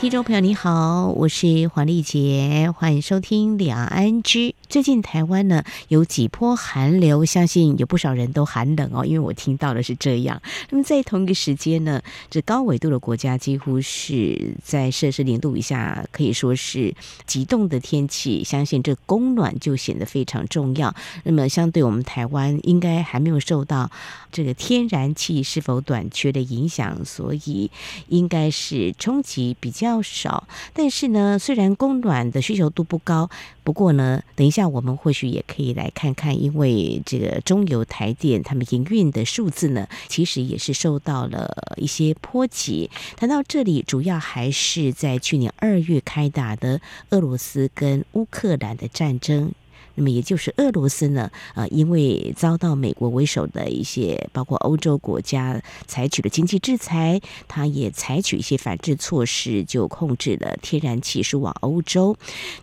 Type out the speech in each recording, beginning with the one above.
听众朋友你好，我是黄丽杰，欢迎收听两岸 ING。最近台湾呢有几波寒流，相信有不少人都寒冷哦，因为我听到的是这样。那么在同一个时间呢，这高纬度的国家几乎是在摄氏零度以下，可以说是极冻的天气。相信这供暖就显得非常重要。那么相对我们台湾，应该还没有受到这个天然气是否短缺的影响，所以应该是冲击比较。少，但是呢，虽然供暖的需求度不高，不过呢，等一下我们或许也可以来看看，因为这个中油、台电他们营运的数字呢，其实也是受到了一些波及。谈到这里，主要还是在去年二月开打的俄罗斯跟乌克兰的战争。那么也就是俄罗斯呢，呃，因为遭到美国为首的一些包括欧洲国家采取了经济制裁，它也采取一些反制措施，就控制了天然气输往欧洲。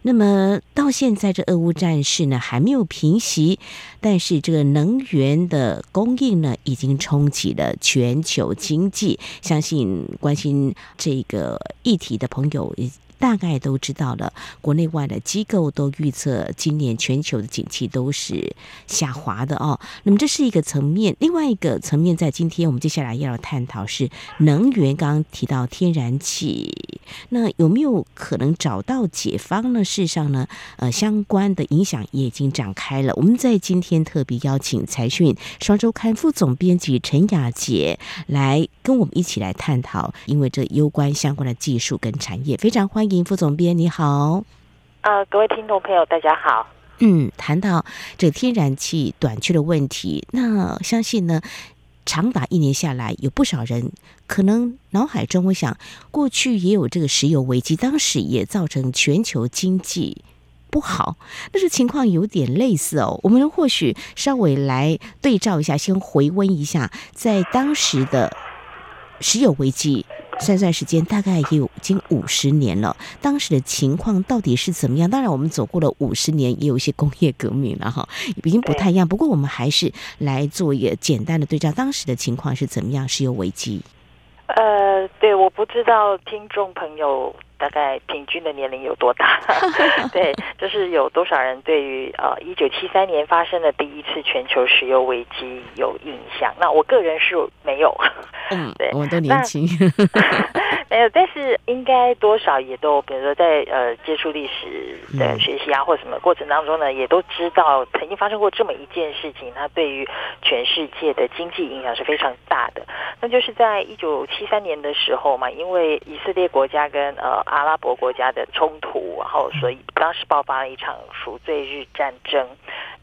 那么到现在这俄乌战事呢还没有平息，但是这个能源的供应呢已经冲击了全球经济。相信关心这个议题的朋友。大概都知道了，国内外的机构都预测今年全球的景气都是下滑的哦。那么这是一个层面，另外一个层面在今天我们接下来要探讨是能源。刚刚提到天然气，那有没有可能找到解方呢？事实上呢，呃，相关的影响也已经展开了。我们在今天特别邀请财讯双周刊副总编辑陈雅洁来跟我们一起来探讨，因为这攸关相关的技术跟产业，非常欢迎。副总编你好，呃，各位听众朋友大家好。嗯，谈到这天然气短缺的问题，那相信呢，长达一年下来，有不少人可能脑海中会想，过去也有这个石油危机，当时也造成全球经济不好，但是情况有点类似哦。我们或许稍微来对照一下，先回温一下，在当时的石油危机。算算时间，大概也有已经五十年了。当时的情况到底是怎么样？当然，我们走过了五十年，也有一些工业革命了哈，已经不太一样。不过，我们还是来做一个简单的对照，当时的情况是怎么样？石油危机。呃，对，我不知道听众朋友大概平均的年龄有多大。对，就是有多少人对于呃一九七三年发生的第一次全球石油危机有印象？那我个人是没有。嗯，对，我们都年轻，没有，但是应该多少也都，比如说在呃接触历史的学习啊，或什么过程当中呢，也都知道曾经发生过这么一件事情，它对于全世界的经济影响是非常大的。那就是在一九七三年的时候嘛，因为以色列国家跟呃阿拉伯国家的冲突，然后所以当时爆发了一场赎罪日战争，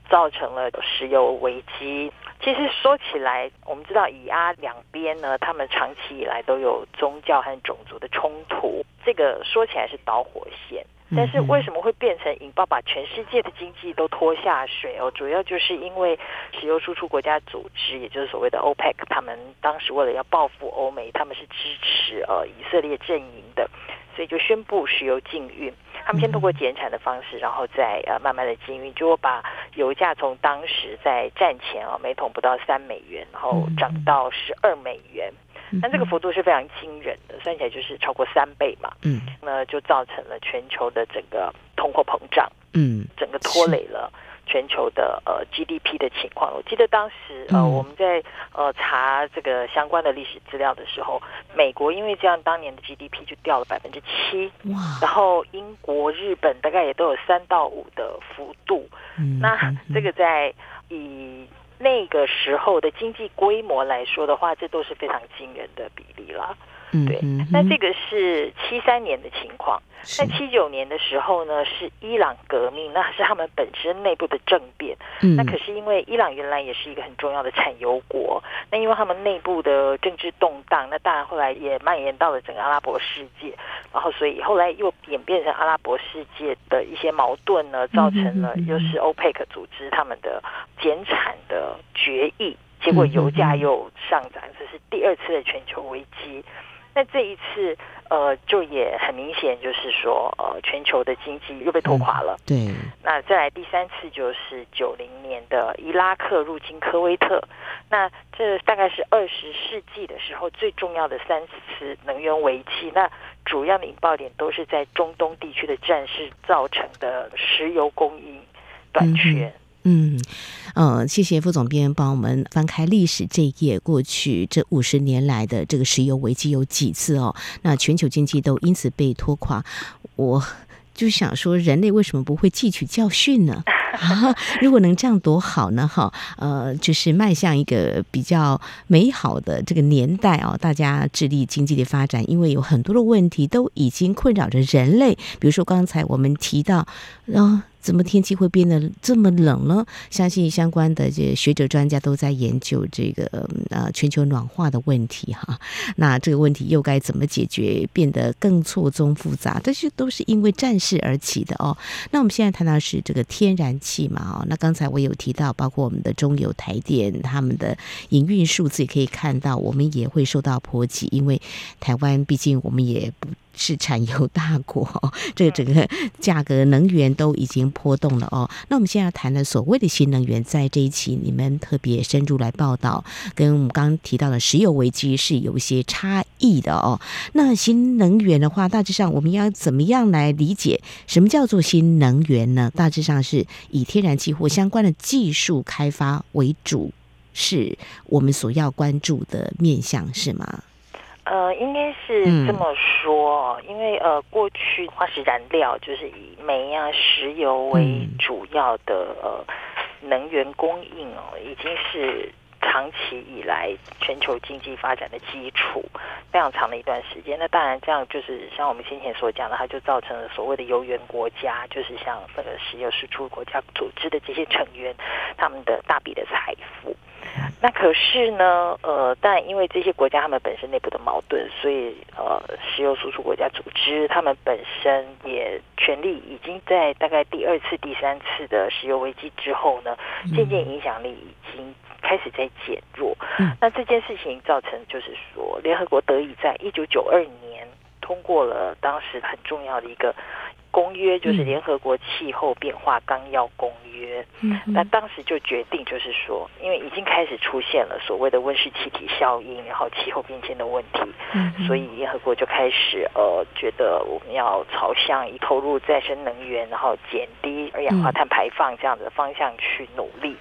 造成了石油危机。其实说起来，我们知道以阿两边呢，他们长期以来都有宗教和种族的冲突，这个说起来是导火线。但是为什么会变成引爆，把全世界的经济都拖下水哦？主要就是因为石油输出国家组织，也就是所谓的 OPEC，他们当时为了要报复欧美，他们是支持呃以色列阵营的，所以就宣布石油禁运。他们先通过减产的方式，然后再呃慢慢的经营，结果把油价从当时在战前啊每桶不到三美元，然后涨到十二美元，那这个幅度是非常惊人的，算起来就是超过三倍嘛。嗯，那就造成了全球的整个通货膨胀，嗯，整个拖累了。全球的呃 GDP 的情况，我记得当时呃我们在呃查这个相关的历史资料的时候，美国因为这样当年的 GDP 就掉了百分之七，哇，然后英国、日本大概也都有三到五的幅度，嗯，那这个在以那个时候的经济规模来说的话，这都是非常惊人的比例了。对，那这个是七三年的情况。在七九年的时候呢，是伊朗革命，那是他们本身内部的政变。那可是因为伊朗原来也是一个很重要的产油国，那因为他们内部的政治动荡，那当然后来也蔓延到了整个阿拉伯世界，然后所以后来又演变成阿拉伯世界的一些矛盾呢，造成了又是欧佩克组织他们的减产的决议，结果油价又上涨，这是第二次的全球危机。那这一次。呃，就也很明显，就是说，呃，全球的经济又被拖垮了。嗯、对。那再来第三次就是九零年的伊拉克入侵科威特，那这大概是二十世纪的时候最重要的三次能源危机。那主要的引爆点都是在中东地区的战事造成的石油供应短缺。嗯嗯，呃，谢谢副总编帮我们翻开历史这一页，过去这五十年来的这个石油危机有几次哦？那全球经济都因此被拖垮，我就想说，人类为什么不会汲取教训呢？啊，如果能这样多好呢？哈，呃，就是迈向一个比较美好的这个年代哦，大家致力经济的发展，因为有很多的问题都已经困扰着人类，比如说刚才我们提到，呃怎么天气会变得这么冷呢？相信相关的这学者专家都在研究这个呃全球暖化的问题哈。那这个问题又该怎么解决？变得更错综复杂，这些都是因为战事而起的哦。那我们现在谈到是这个天然气嘛哦。那刚才我有提到，包括我们的中油、台电他们的营运数字，也可以看到，我们也会受到波及，因为台湾毕竟我们也不。是产油大国，这个整个价格能源都已经波动了哦。那我们现在要谈的所谓的新能源，在这一期你们特别深入来报道，跟我们刚刚提到的石油危机是有一些差异的哦。那新能源的话，大致上我们要怎么样来理解什么叫做新能源呢？大致上是以天然气或相关的技术开发为主，是我们所要关注的面向，是吗？呃，应该是这么说，嗯、因为呃，过去化石燃料就是以煤啊、石油为主要的、嗯、呃能源供应哦，已经是长期以来全球经济发展的基础，非常长的一段时间。那当然，这样就是像我们先前所讲的，它就造成了所谓的油源国家，就是像那个石油输出国家组织的这些成员，他们的大笔的财富。那可是呢，呃，但因为这些国家他们本身内部的矛盾，所以呃，石油输出国家组织他们本身也权力已经在大概第二次、第三次的石油危机之后呢，渐渐影响力已经开始在减弱。那这件事情造成就是说，联合国得以在一九九二年通过了当时很重要的一个。公约就是联合国气候变化纲要公约，嗯，那当时就决定，就是说，因为已经开始出现了所谓的温室气体效应，然后气候变迁的问题，嗯，所以联合国就开始呃，觉得我们要朝向以投入再生能源，然后减低二氧化碳排放这样的方向去努力。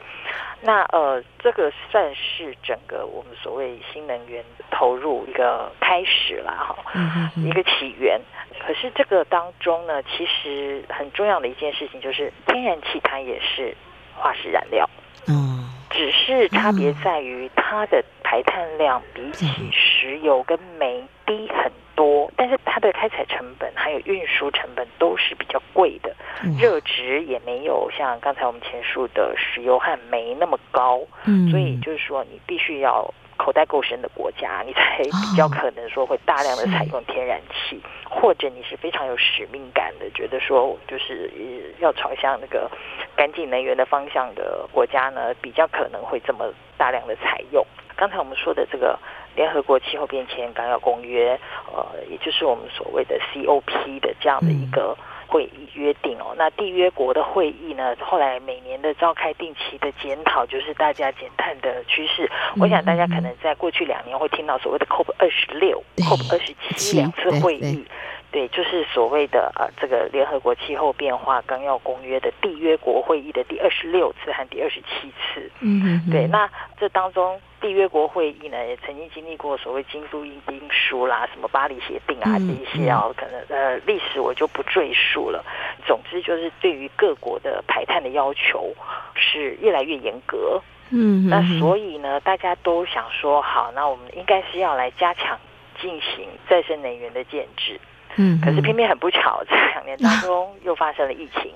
那呃，这个算是整个我们所谓新能源投入一个开始了哈，一个起源。可是这个当中呢，其实很重要的一件事情就是，天然气它也是化石燃料，嗯，只是差别在于它的排碳量比起石油跟煤低很多，但是它的开采成本还有运输成本都是比较贵的，热值也没有像刚才我们前述的石油和煤那么高，嗯，所以就是说你必须要。口袋够深的国家，你才比较可能说会大量的采用天然气，哦、或者你是非常有使命感的，觉得说就是要朝向那个干净能源的方向的国家呢，比较可能会这么大量的采用。刚才我们说的这个联合国气候变迁纲要公约，呃，也就是我们所谓的 COP 的这样的一个。会议约定哦，那缔约国的会议呢，后来每年的召开定期的检讨，就是大家减碳的趋势。我想大家可能在过去两年会听到所谓的 COP 二十六、COP 二十七两次会议。对，就是所谓的呃，这个联合国气候变化纲要公约的缔约国会议的第二十六次和第二十七次。嗯，对。那这当中缔约国会议呢，也曾经经历过所谓京都议定书啦，什么巴黎协定啊，这一些啊，可能呃历史我就不赘述了。总之就是对于各国的排碳的要求是越来越严格。嗯，那所以呢，大家都想说，好，那我们应该是要来加强进行再生能源的建置。嗯，可是偏偏很不巧，这两年当中又发生了疫情。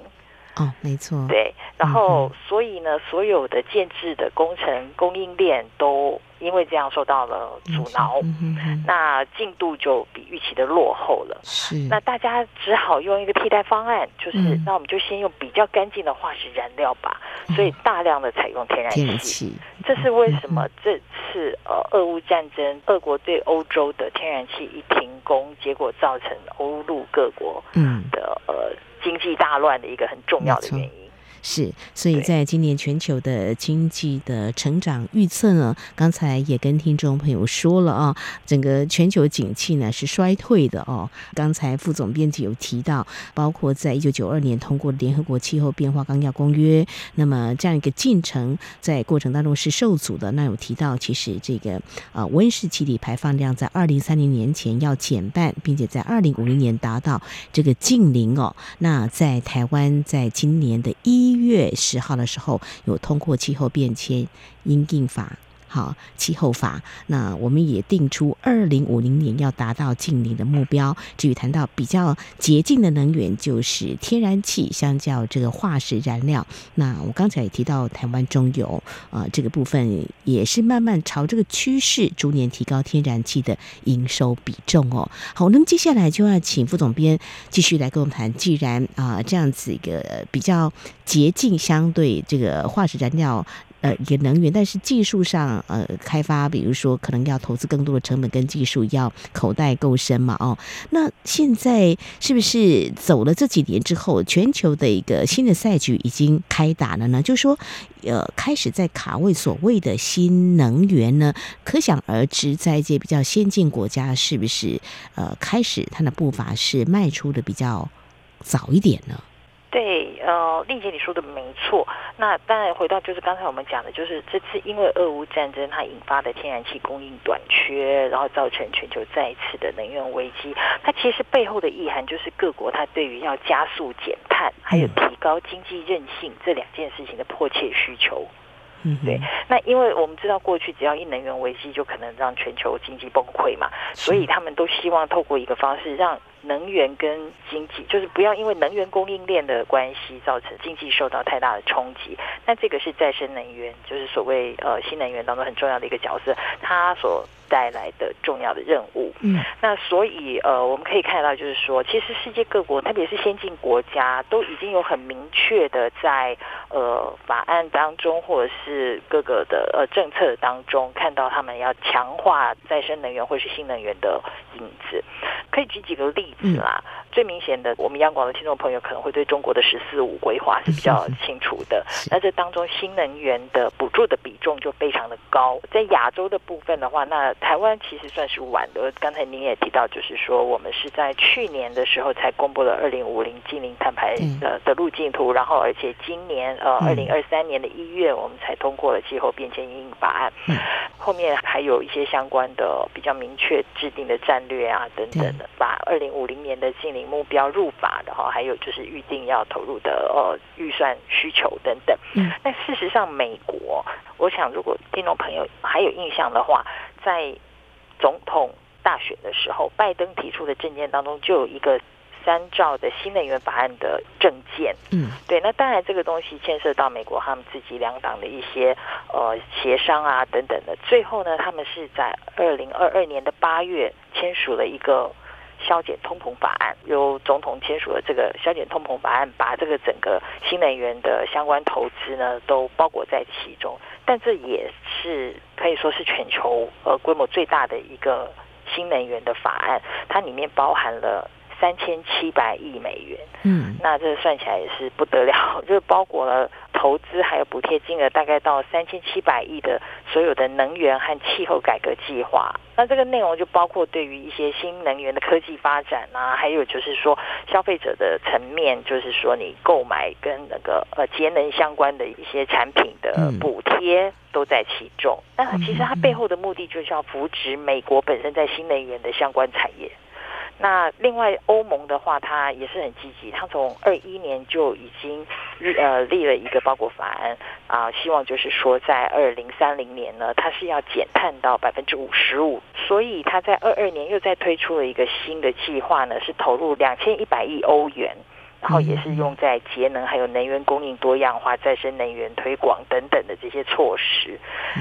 哦，没错。对，然后所以呢，所有的建制的工程供应链都因为这样受到了阻挠，嗯嗯嗯、那进度就比预期的落后了。是，那大家只好用一个替代方案，就是、嗯、那我们就先用比较干净的化石燃料吧。所以大量的采用天然气，天然气。这是为什么这次呃俄乌战争，俄国对欧洲的天然气一停工，结果造成欧陆各国嗯。的呃经济大乱的一个很重要的原因。是，所以在今年全球的经济的成长预测呢，刚才也跟听众朋友说了啊，整个全球景气呢是衰退的哦。刚才副总编辑有提到，包括在一九九二年通过联合国气候变化纲要公约，那么这样一个进程在过程当中是受阻的。那有提到，其实这个啊温室气体排放量在二零三零年前要减半，并且在二零五零年达到这个净零哦。那在台湾，在今年的一一月十号的时候，有通过气候变迁应应法。好，气候法，那我们也定出二零五零年要达到净零的目标。至于谈到比较洁净的能源，就是天然气，相较这个化石燃料。那我刚才也提到台湾中油啊、呃，这个部分也是慢慢朝这个趋势，逐年提高天然气的营收比重哦。好，那么接下来就要请副总编继续来跟我们谈。既然啊、呃，这样子一个比较洁净，相对这个化石燃料。呃，一个能源，但是技术上，呃，开发，比如说，可能要投资更多的成本跟技术，要口袋够深嘛，哦，那现在是不是走了这几年之后，全球的一个新的赛局已经开打了呢？就是说，呃，开始在卡位所谓的新能源呢，可想而知，在一些比较先进国家，是不是呃，开始它的步伐是迈出的比较早一点呢？对，呃，丽姐你说的没错。那当然回到就是刚才我们讲的，就是这次因为俄乌战争它引发的天然气供应短缺，然后造成全球再一次的能源危机。它其实背后的意涵就是各国它对于要加速减碳，还有提高经济韧性这两件事情的迫切需求。嗯，对。那因为我们知道过去只要一能源危机，就可能让全球经济崩溃嘛，所以他们都希望透过一个方式让。能源跟经济，就是不要因为能源供应链的关系造成经济受到太大的冲击。那这个是再生能源，就是所谓呃新能源当中很重要的一个角色，它所带来的重要的任务。嗯，那所以呃我们可以看到，就是说，其实世界各国，特别是先进国家，都已经有很明确的在呃法案当中，或者是各个的呃政策当中，看到他们要强化再生能源或是新能源的影子。可以举几个例子啦。嗯、最明显的，我们央广的听众朋友可能会对中国的“十四五”规划是比较清楚的。那这当中新能源的补助的比重就非常的高。在亚洲的部分的话，那台湾其实算是晚的。刚才您也提到，就是说我们是在去年的时候才公布了二零五零净零碳排的的路径图，然后而且今年呃二零二三年的一月，我们才通过了气候变迁因应法案。后面还有一些相关的比较明确制定的战略啊等等的。把二零五零年的净零目标入法的哈，还有就是预定要投入的呃预算需求等等。嗯，那事实上，美国，我想如果听众朋友还有印象的话，在总统大选的时候，拜登提出的政见当中就有一个三兆的新能源法案的政见。嗯，对，那当然这个东西牵涉到美国他们自己两党的一些呃协商啊等等的，最后呢，他们是在二零二二年的八月签署了一个。削减通膨法案，由总统签署了这个削减通膨法案，把这个整个新能源的相关投资呢都包裹在其中。但这也是可以说是全球呃规模最大的一个新能源的法案，它里面包含了三千七百亿美元。嗯，那这算起来也是不得了，就是包裹了投资还有补贴金额大概到三千七百亿的所有的能源和气候改革计划。那这个内容就包括对于一些新能源的科技发展啊，还有就是说消费者的层面，就是说你购买跟那个呃节能相关的一些产品的补贴都在其中。那其实它背后的目的就是要扶植美国本身在新能源的相关产业。那另外，欧盟的话，它也是很积极，它从二一年就已经呃立了一个包裹法案啊，希望就是说在二零三零年呢，它是要减碳到百分之五十五，所以它在二二年又再推出了一个新的计划呢，是投入两千一百亿欧元。然后也是用在节能、还有能源供应多样化、再生能源推广等等的这些措施。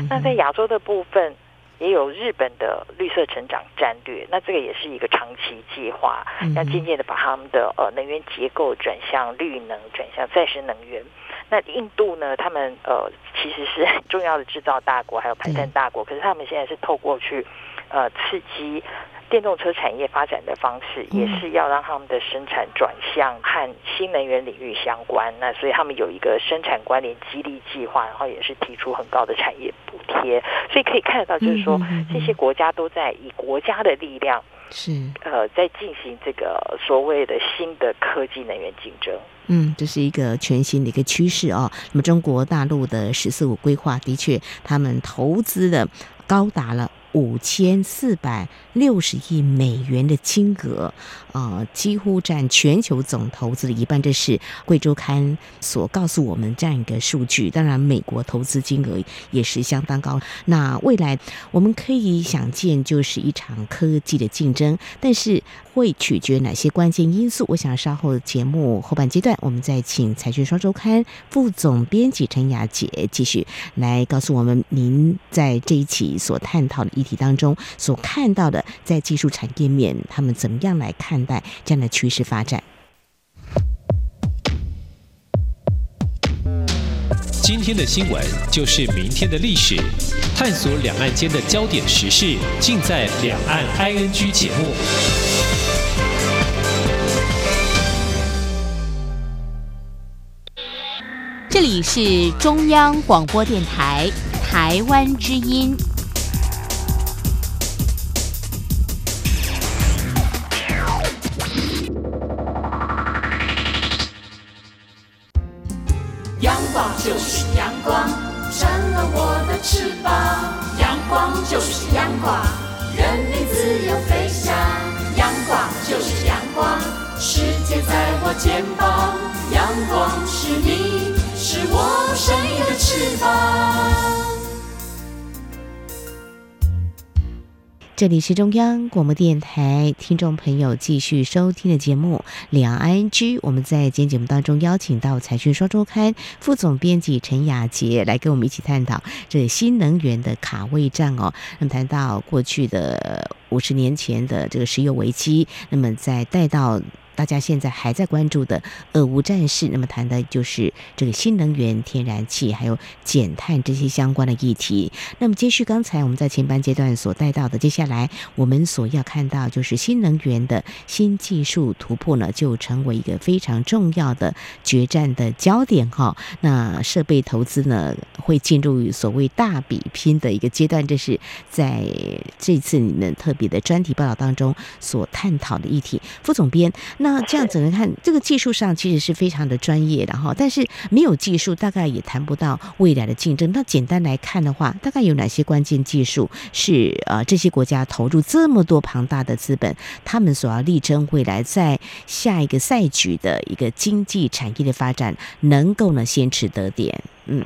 那在亚洲的部分，也有日本的绿色成长战略，那这个也是一个长期计划，要渐渐的把他们的呃能源结构转向绿能，转向再生能源。那印度呢，他们呃其实是很 重要的制造大国，还有排碳大国，可是他们现在是透过去呃刺激。电动车产业发展的方式，也是要让他们的生产转向和新能源领域相关。那所以他们有一个生产关联激励计划，然后也是提出很高的产业补贴。所以可以看得到，就是说这些国家都在以国家的力量，是呃，在进行这个所谓的新的科技能源竞争。嗯，这是一个全新的一个趋势哦。那么中国大陆的“十四五”规划的确，他们投资的高达了。五千四百六十亿美元的金额，呃，几乎占全球总投资的一半。这是《贵州刊》所告诉我们这样一个数据。当然，美国投资金额也是相当高。那未来我们可以想见，就是一场科技的竞争，但是会取决哪些关键因素？我想稍后节目后半阶段，我们再请《财讯双周刊》副总编辑陈雅洁继续来告诉我们，您在这一期所探讨的议。题当中所看到的，在技术产业面，他们怎么样来看待这样的趋势发展？今天的新闻就是明天的历史，探索两岸间的焦点时事，尽在《两岸 ING》节目。这里是中央广播电台台湾之音。阳光就是阳光，成了我的翅膀。阳光就是阳光，人民自由飞翔。阳光就是阳光，世界在我肩膀。阳光是你，是我生命的翅膀。这里是中央广播电台，听众朋友继续收听的节目《两岸 ING》。我们在今天节目当中邀请到《财讯双周刊》副总编辑陈雅杰来跟我们一起探讨这新能源的卡位战哦。那么谈到过去的五十年前的这个石油危机，那么再带到。大家现在还在关注的俄乌战事，那么谈的就是这个新能源、天然气还有减碳这些相关的议题。那么接续刚才我们在前半阶段所带到的，接下来我们所要看到就是新能源的新技术突破呢，就成为一个非常重要的决战的焦点哈。那设备投资呢，会进入所谓大比拼的一个阶段，这是在这次你们特别的专题报道当中所探讨的议题。副总编。那这样子来看，这个技术上其实是非常的专业的哈，但是没有技术，大概也谈不到未来的竞争。那简单来看的话，大概有哪些关键技术是呃这些国家投入这么多庞大的资本，他们所要力争未来在下一个赛局的一个经济产业的发展，能够呢先取得点？嗯，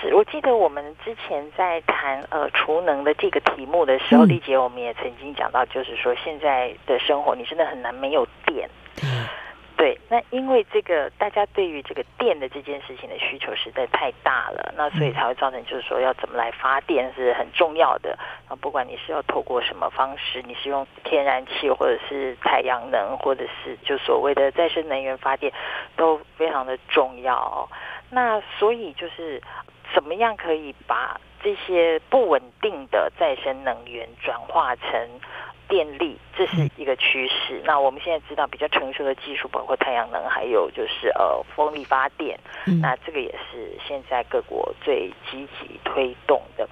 是我记得我们之前在谈呃储能的这个题目的时候，丽姐我们也曾经讲到，就是说现在的生活你真的很难没有电。对，那因为这个，大家对于这个电的这件事情的需求实在太大了，那所以才会造成就是说要怎么来发电是很重要的。啊，不管你是要透过什么方式，你是用天然气或者是太阳能，或者是就所谓的再生能源发电，都非常的重要哦。那所以就是怎么样可以把这些不稳定的再生能源转化成电力，这是一个趋势。那我们现在知道比较成熟的技术，包括太阳能，还有就是呃风力发电。那这个也是现在各国最积极推动的。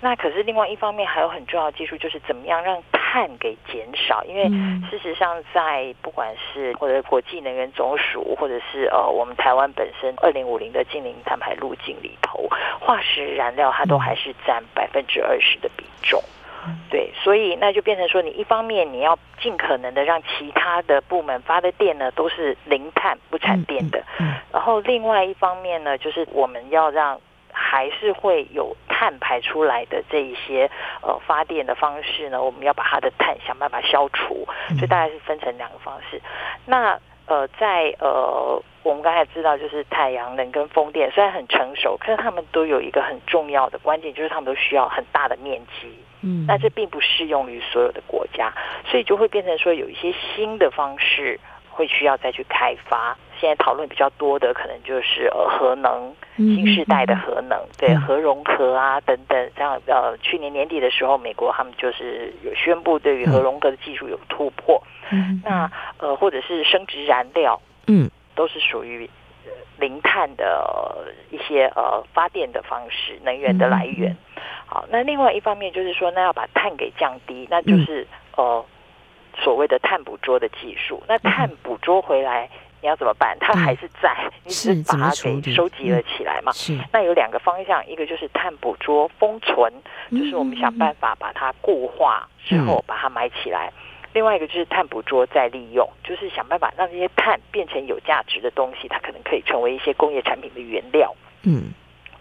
那可是另外一方面，还有很重要的技术，就是怎么样让碳给减少。因为事实上，在不管是或者国际能源总署，或者是呃我们台湾本身二零五零的净零碳排路径里头，化石燃料它都还是占百分之二十的比重。对，所以那就变成说，你一方面你要尽可能的让其他的部门发的电呢都是零碳不产电的，然后另外一方面呢，就是我们要让还是会有碳排出来的这一些呃发电的方式呢，我们要把它的碳想办法消除，所以大概是分成两个方式。那呃，在呃，我们刚才知道，就是太阳能跟风电虽然很成熟，可是他们都有一个很重要的关键，就是他们都需要很大的面积。嗯，那这并不适用于所有的国家，所以就会变成说有一些新的方式会需要再去开发。现在讨论比较多的，可能就是呃核能，新世代的核能，嗯、对核融合啊等等。像呃去年年底的时候，美国他们就是有宣布对于核融合的技术有突破。嗯，那呃或者是生殖燃料，嗯，都是属于零碳的一些呃发电的方式，能源的来源。好，那另外一方面就是说，那要把碳给降低，那就是呃所谓的碳捕捉的技术。那碳捕捉回来。你要怎么办？它还是在，嗯、你只是把它给收集了起来嘛。是，那有两个方向，一个就是碳捕捉封存，就是我们想办法把它固化之后把它埋起来；嗯、另外一个就是碳捕捉再利用，就是想办法让这些碳变成有价值的东西，它可能可以成为一些工业产品的原料。嗯，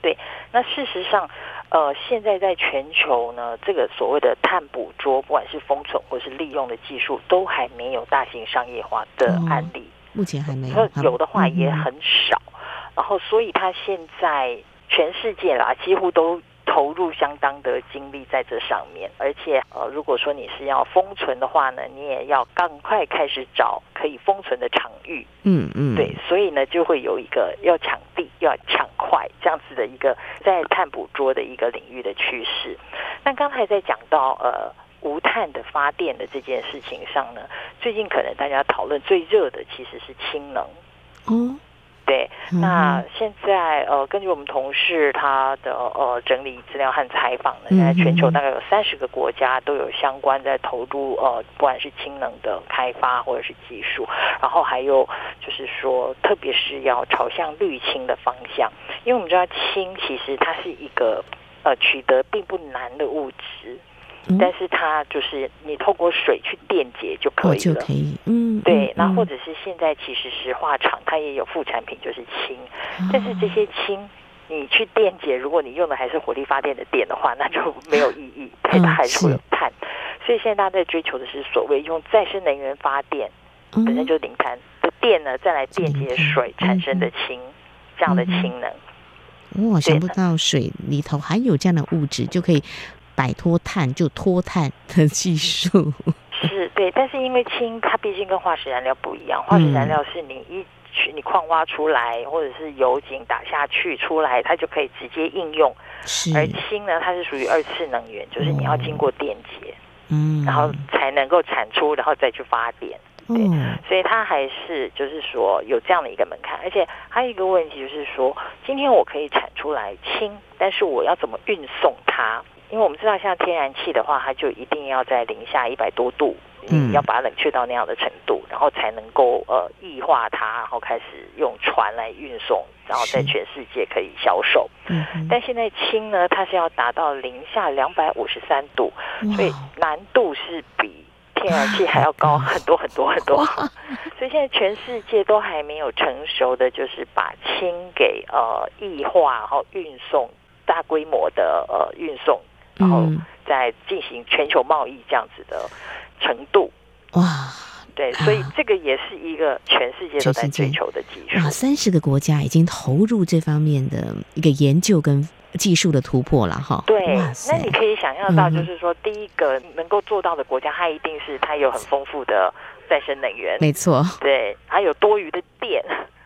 对。那事实上，呃，现在在全球呢，这个所谓的碳捕捉，不管是封存或是利用的技术，都还没有大型商业化的案例。哦目前还没有，有的话也很少，嗯、然后所以它现在全世界啦，几乎都投入相当的精力在这上面，而且呃，如果说你是要封存的话呢，你也要赶快开始找可以封存的场域，嗯嗯，对，所以呢就会有一个要抢地、要抢快这样子的一个在碳捕捉的一个领域的趋势。那刚才在讲到呃。无碳的发电的这件事情上呢，最近可能大家讨论最热的其实是氢能。嗯，对。那现在呃，根据我们同事他的呃整理资料和采访呢，现在全球大概有三十个国家都有相关在投入呃，不管是氢能的开发或者是技术，然后还有就是说，特别是要朝向绿氢的方向，因为我们知道氢其实它是一个呃取得并不难的物质。但是它就是你透过水去电解就可以了，就可以，嗯，对。那或者是现在其实石化厂它也有副产品，就是氢。但是这些氢你去电解，如果你用的还是火力发电的电的话，那就没有意义，它还是会有碳。所以现在大家在追求的是所谓用再生能源发电，本身就零碳的电呢，再来电解水产生的氢，这样的氢能。哇，想不到水里头含有这样的物质，就可以。摆脱碳就脱碳的技术是对，但是因为氢它毕竟跟化石燃料不一样，化石燃料是你一去你矿挖出来，或者是油井打下去出来，它就可以直接应用。是，而氢呢，它是属于二次能源，就是你要经过电解，嗯，然后才能够产出，然后再去发电。对，所以它还是就是说有这样的一个门槛，而且还有一个问题就是说，今天我可以产出来氢，但是我要怎么运送它？因为我们知道，像天然气的话，它就一定要在零下一百多度，嗯，要把它冷却到那样的程度，然后才能够呃液化它，然后开始用船来运送，然后在全世界可以销售。嗯，但现在氢呢，它是要达到零下两百五十三度，所以难度是比天然气还要高很多很多很多。所以现在全世界都还没有成熟的，就是把氢给呃液化，然后运送大规模的呃运送。然后再进行全球贸易这样子的程度，哇，对，所以这个也是一个全世界都在追求的技术。啊，三十个国家已经投入这方面的一个研究跟技术的突破了哈。对，那你可以想象到，就是说，第一个能够做到的国家，它一定是它有很丰富的再生能源，没错，对，还有多余的电。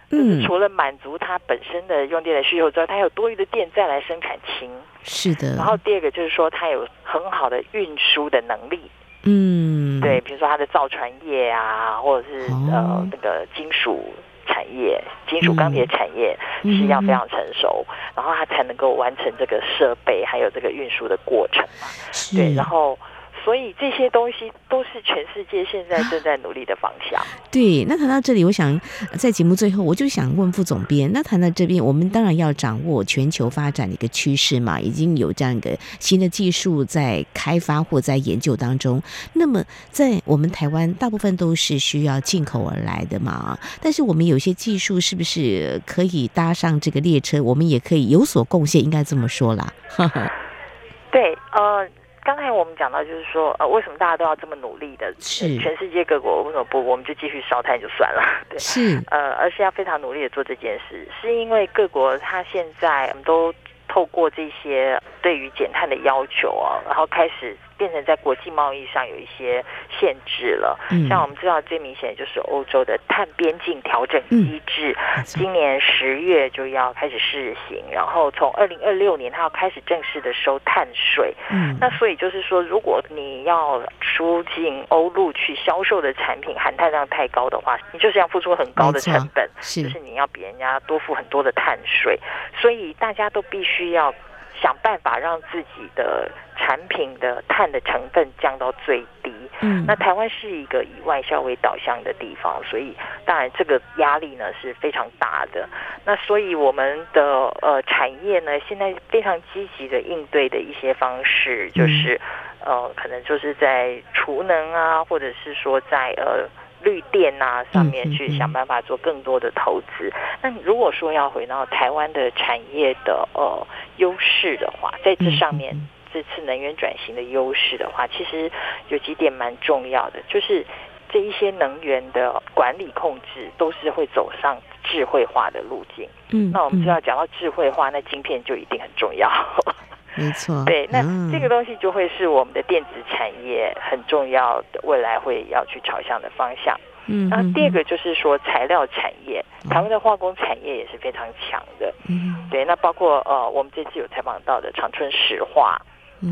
就是除了满足它本身的用电的需求之外，它有多余的电再来生产氢。是的。然后第二个就是说，它有很好的运输的能力。嗯。对，比如说它的造船业啊，或者是、哦、呃那个金属产业、金属钢铁产业是要非常成熟，嗯、然后它才能够完成这个设备还有这个运输的过程嘛。是。对，然后。所以这些东西都是全世界现在正在努力的方向。对，那谈到这里，我想在节目最后，我就想问副总编，那谈到这边，我们当然要掌握全球发展的一个趋势嘛，已经有这样一个新的技术在开发或在研究当中。那么在我们台湾，大部分都是需要进口而来的嘛，但是我们有些技术是不是可以搭上这个列车？我们也可以有所贡献，应该这么说啦。对，呃。刚才我们讲到，就是说，呃，为什么大家都要这么努力的？是全世界各国为什么不？我们就继续烧炭就算了，对，是呃，而是要非常努力的做这件事，是因为各国它现在都透过这些对于减碳的要求啊，然后开始。变成在国际贸易上有一些限制了，嗯、像我们知道最明显就是欧洲的碳边境调整机制，嗯、今年十月就要开始试行，然后从二零二六年它要开始正式的收碳税。嗯，那所以就是说，如果你要出进欧陆去销售的产品含碳量太高的话，你就是要付出很高的成本，是。就是你要比人家多付很多的碳税，所以大家都必须要。想办法让自己的产品的碳的成分降到最低。嗯，那台湾是一个以外销为导向的地方，所以当然这个压力呢是非常大的。那所以我们的呃产业呢，现在非常积极的应对的一些方式，就是呃可能就是在储能啊，或者是说在呃。绿电啊，上面去想办法做更多的投资。那如果说要回到台湾的产业的呃优势的话，在这上面这次能源转型的优势的话，其实有几点蛮重要的，就是这一些能源的管理控制都是会走上智慧化的路径。嗯，那我们知道讲到智慧化，那晶片就一定很重要。没错，对，那这个东西就会是我们的电子产业很重要的未来会要去朝向的方向。嗯，然后第二个就是说材料产业，台湾的化工产业也是非常强的。嗯，对，那包括呃，我们这次有采访到的长春石化，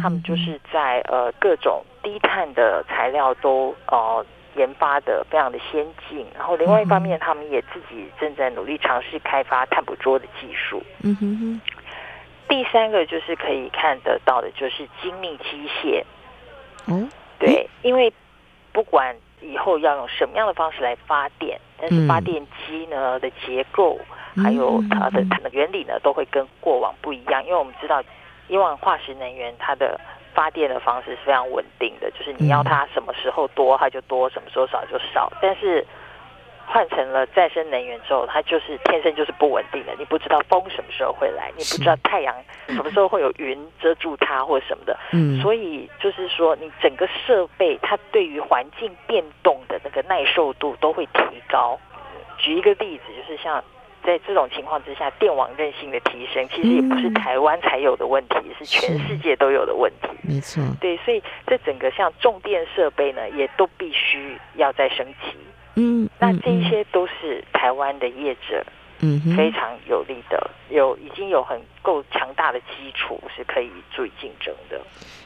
他们就是在呃各种低碳的材料都呃研发的非常的先进，然后另外一方面，他们也自己正在努力尝试开发碳捕捉的技术。嗯哼哼。第三个就是可以看得到的，就是精密机械。嗯，对，因为不管以后要用什么样的方式来发电，但是发电机呢的结构还有它的它的原理呢，都会跟过往不一样。因为我们知道，以往化石能源它的发电的方式是非常稳定的，就是你要它什么时候多，它就多；什么时候少就少。但是换成了再生能源之后，它就是天生就是不稳定的。你不知道风什么时候会来，你不知道太阳什么时候会有云遮住它或什么的。嗯，所以就是说，你整个设备它对于环境变动的那个耐受度都会提高。举一个例子，就是像在这种情况之下，电网韧性的提升，其实也不是台湾才有的问题，是全世界都有的问题。没错，对，所以这整个像重电设备呢，也都必须要再升级。嗯，那这些都是台湾的业者，嗯，非常有力的，有已经有很够强大的基础，是可以注意竞争的。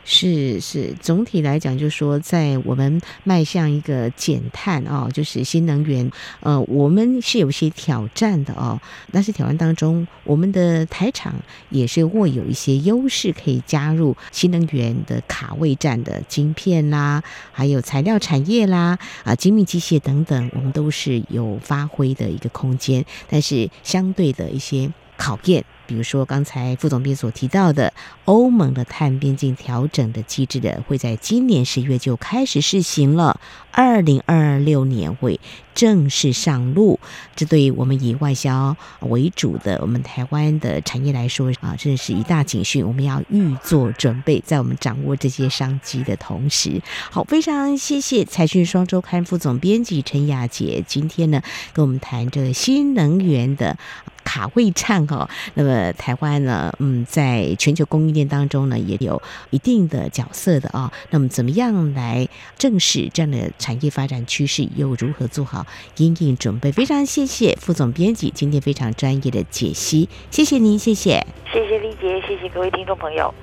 是是，总体来讲，就是说，在我们迈向一个减碳啊，就是新能源，呃，我们是有些挑战的哦。但是挑战当中，我们的台厂也是握有一些优势，可以加入新能源的卡位战的晶片啦，还有材料产业啦，啊，精密机械等等，我们都是有发挥的一个空间。但是相对的一些考验。比如说，刚才副总编所提到的欧盟的碳边境调整的机制的，会在今年十月就开始试行了，二零二六年会正式上路。这对于我们以外销为主的我们台湾的产业来说啊，这是一大警讯。我们要预做准备，在我们掌握这些商机的同时，好，非常谢谢财讯双周刊副总编辑陈雅洁今天呢跟我们谈这个新能源的。卡位战哦，那么台湾呢，嗯，在全球供应链当中呢，也有一定的角色的啊、哦。那么，怎么样来正视这样的产业发展趋势，又如何做好因应准备？非常谢谢副总编辑今天非常专业的解析，谢谢您，谢谢，谢谢丽杰，谢谢各位听众朋友。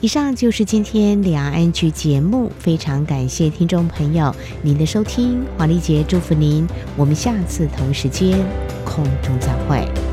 以上就是今天两岸 ING 节目，非常感谢听众朋友您的收听，黄丽杰祝福您，我们下次同时间空中再会。